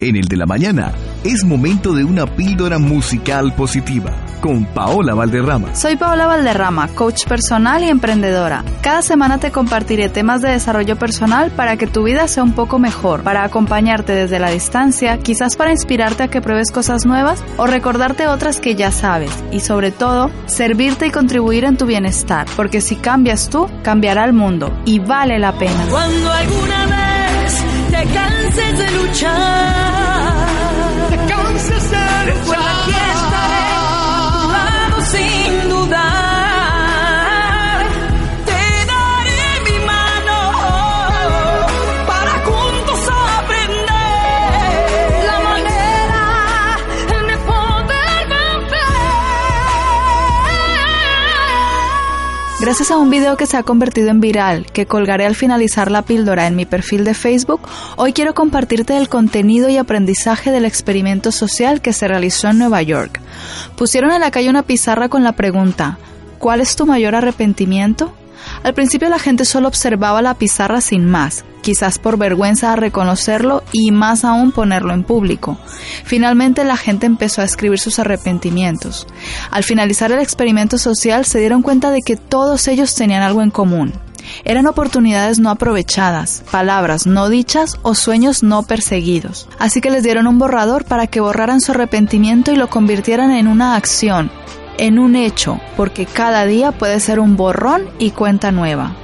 En el de la mañana es momento de una píldora musical positiva con Paola Valderrama. Soy Paola Valderrama, coach personal y emprendedora. Cada semana te compartiré temas de desarrollo personal para que tu vida sea un poco mejor, para acompañarte desde la distancia, quizás para inspirarte a que pruebes cosas nuevas o recordarte otras que ya sabes y sobre todo servirte y contribuir en tu bienestar, porque si cambias tú, cambiará el mundo y vale la pena. Cuando alguna vez te canses de luchar, te canses de luchar, Gracias a un video que se ha convertido en viral, que colgaré al finalizar la píldora en mi perfil de Facebook, hoy quiero compartirte el contenido y aprendizaje del experimento social que se realizó en Nueva York. Pusieron en la calle una pizarra con la pregunta, ¿cuál es tu mayor arrepentimiento? Al principio la gente solo observaba la pizarra sin más, quizás por vergüenza a reconocerlo y más aún ponerlo en público. Finalmente la gente empezó a escribir sus arrepentimientos. Al finalizar el experimento social se dieron cuenta de que todos ellos tenían algo en común. Eran oportunidades no aprovechadas, palabras no dichas o sueños no perseguidos. Así que les dieron un borrador para que borraran su arrepentimiento y lo convirtieran en una acción, en un hecho, porque cada día puede ser un borrón y cuenta nueva.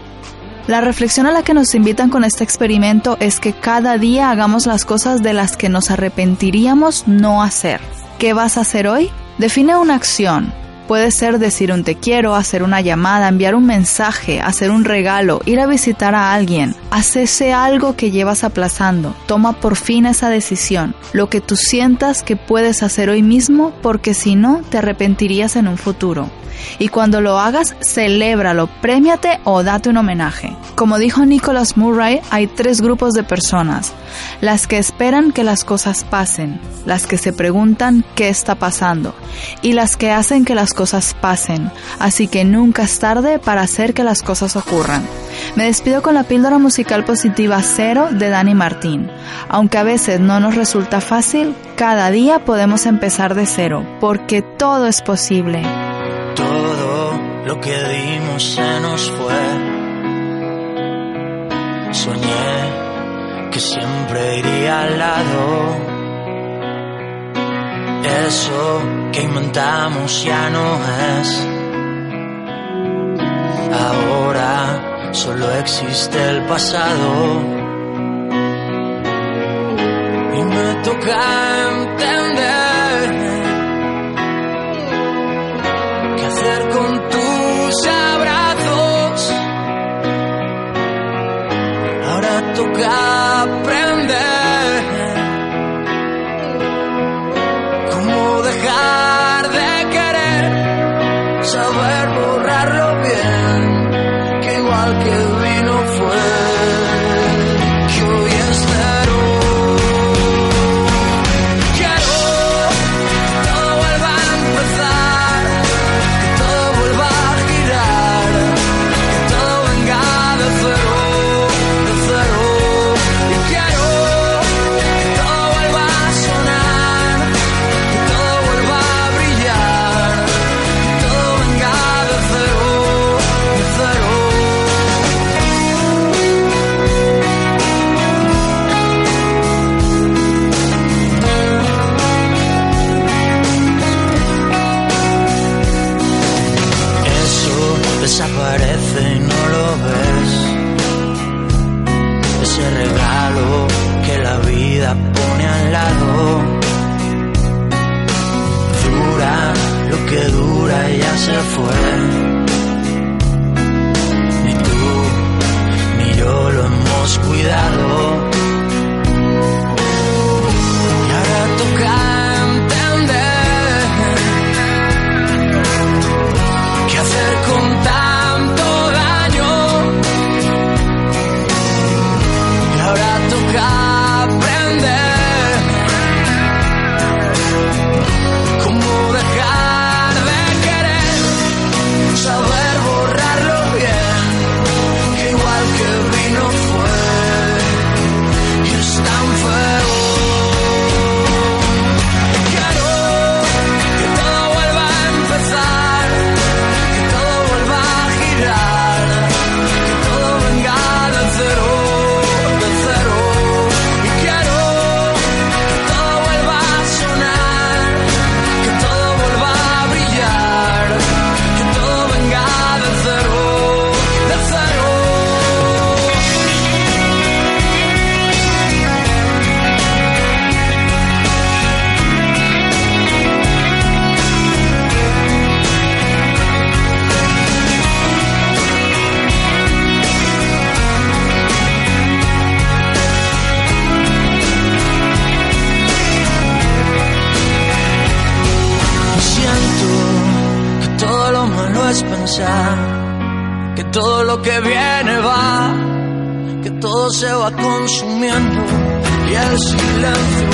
La reflexión a la que nos invitan con este experimento es que cada día hagamos las cosas de las que nos arrepentiríamos no hacer. ¿Qué vas a hacer hoy? Define una acción. Puede ser decir un te quiero, hacer una llamada, enviar un mensaje, hacer un regalo, ir a visitar a alguien. Haz ese algo que llevas aplazando. Toma por fin esa decisión. Lo que tú sientas que puedes hacer hoy mismo porque si no te arrepentirías en un futuro. Y cuando lo hagas, celébralo, premiate o date un homenaje. Como dijo Nicholas Murray, hay tres grupos de personas. Las que esperan que las cosas pasen, las que se preguntan qué está pasando y las que hacen que las cosas pasen. Así que nunca es tarde para hacer que las cosas ocurran. Me despido con la píldora musical positiva cero de Dani Martín. Aunque a veces no nos resulta fácil, cada día podemos empezar de cero, porque todo es posible. Todo lo que dimos se nos fue. Soñé que siempre iría al lado. Eso que inventamos ya no es. Ahora solo existe el pasado. Y me toca aprender pensar que todo lo que viene va, que todo se va consumiendo y el silencio